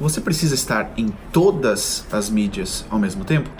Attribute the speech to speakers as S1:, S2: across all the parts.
S1: Você precisa estar em todas as mídias ao mesmo tempo?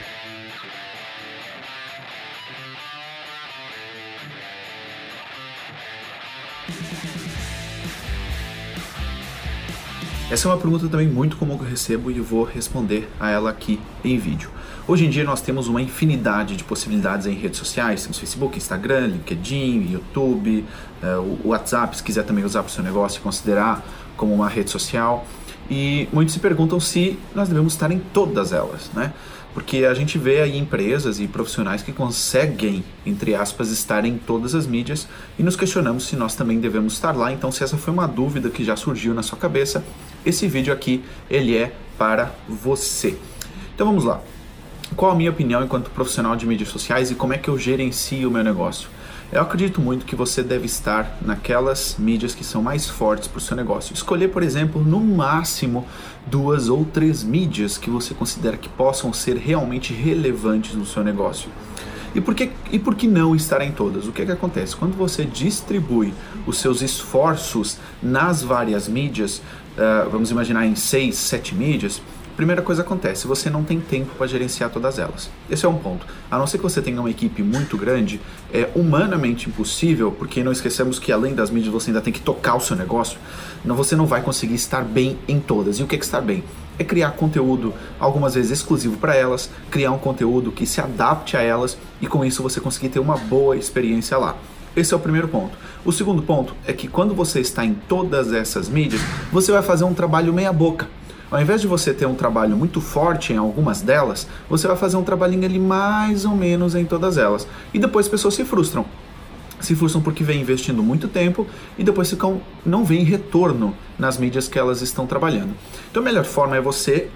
S1: Essa é uma pergunta também muito comum que eu recebo e eu vou responder a ela aqui em vídeo. Hoje em dia nós temos uma infinidade de possibilidades em redes sociais, temos Facebook, Instagram, LinkedIn, YouTube, uh, o WhatsApp, se quiser também usar para o seu negócio e considerar como uma rede social. E muitos se perguntam se nós devemos estar em todas elas, né? Porque a gente vê aí empresas e profissionais que conseguem, entre aspas, estar em todas as mídias e nos questionamos se nós também devemos estar lá. Então, se essa foi uma dúvida que já surgiu na sua cabeça, esse vídeo aqui ele é para você. Então vamos lá. Qual a minha opinião enquanto profissional de mídias sociais e como é que eu gerencio o meu negócio? Eu acredito muito que você deve estar naquelas mídias que são mais fortes para o seu negócio. Escolher, por exemplo, no máximo duas ou três mídias que você considera que possam ser realmente relevantes no seu negócio. E por que, e por que não estar em todas? O que, é que acontece? Quando você distribui os seus esforços nas várias mídias, uh, vamos imaginar em seis, sete mídias, primeira coisa acontece, você não tem tempo para gerenciar todas elas. Esse é um ponto. A não ser que você tenha uma equipe muito grande, é humanamente impossível, porque não esquecemos que além das mídias você ainda tem que tocar o seu negócio, não, você não vai conseguir estar bem em todas. E o que é estar bem? É criar conteúdo, algumas vezes exclusivo para elas, criar um conteúdo que se adapte a elas e com isso você conseguir ter uma boa experiência lá. Esse é o primeiro ponto. O segundo ponto é que quando você está em todas essas mídias, você vai fazer um trabalho meia boca. Ao invés de você ter um trabalho muito forte em algumas delas, você vai fazer um trabalhinho ali mais ou menos em todas elas. E depois as pessoas se frustram. Se frustram porque vem investindo muito tempo e depois ficam, não vem retorno nas mídias que elas estão trabalhando. Então a melhor forma é você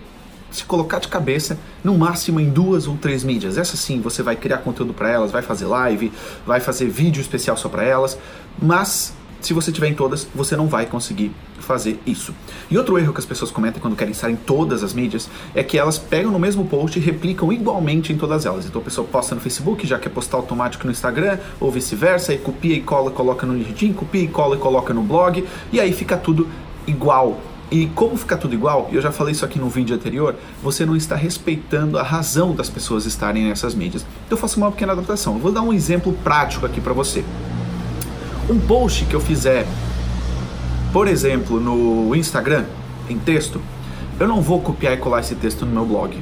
S1: se colocar de cabeça, no máximo em duas ou três mídias. Essa sim, você vai criar conteúdo para elas, vai fazer live, vai fazer vídeo especial só para elas, mas se você tiver em todas, você não vai conseguir fazer isso. E outro erro que as pessoas cometem quando querem estar em todas as mídias é que elas pegam no mesmo post e replicam igualmente em todas elas. Então a pessoa posta no Facebook, já quer postar automático no Instagram, ou vice-versa, e copia e cola, coloca no LinkedIn, copia e cola e coloca no blog, e aí fica tudo igual. E como fica tudo igual, eu já falei isso aqui no vídeo anterior, você não está respeitando a razão das pessoas estarem nessas mídias. Então eu faço uma pequena adaptação. Eu vou dar um exemplo prático aqui para você. Um post que eu fizer, por exemplo, no Instagram, em texto, eu não vou copiar e colar esse texto no meu blog,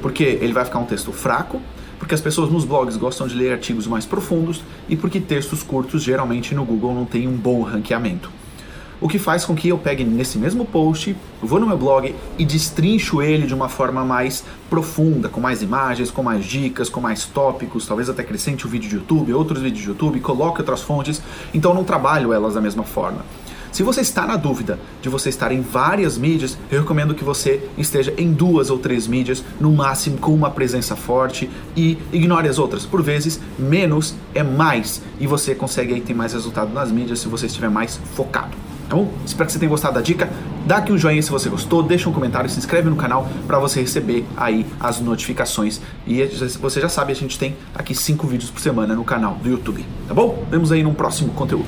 S1: porque ele vai ficar um texto fraco, porque as pessoas nos blogs gostam de ler artigos mais profundos e porque textos curtos geralmente no Google não têm um bom ranqueamento o que faz com que eu pegue nesse mesmo post, vou no meu blog e destrincho ele de uma forma mais profunda, com mais imagens, com mais dicas, com mais tópicos, talvez até acrescente o vídeo de YouTube, outros vídeos de YouTube, coloque outras fontes, então não trabalho elas da mesma forma. Se você está na dúvida de você estar em várias mídias, eu recomendo que você esteja em duas ou três mídias, no máximo com uma presença forte e ignore as outras. Por vezes, menos é mais e você consegue aí ter mais resultado nas mídias se você estiver mais focado. Tá bom? Espero que você tenha gostado da dica. Dá aqui um joinha se você gostou, deixa um comentário, se inscreve no canal para você receber aí as notificações. E você já sabe, a gente tem aqui cinco vídeos por semana no canal do YouTube, tá bom? Vemos aí num próximo conteúdo.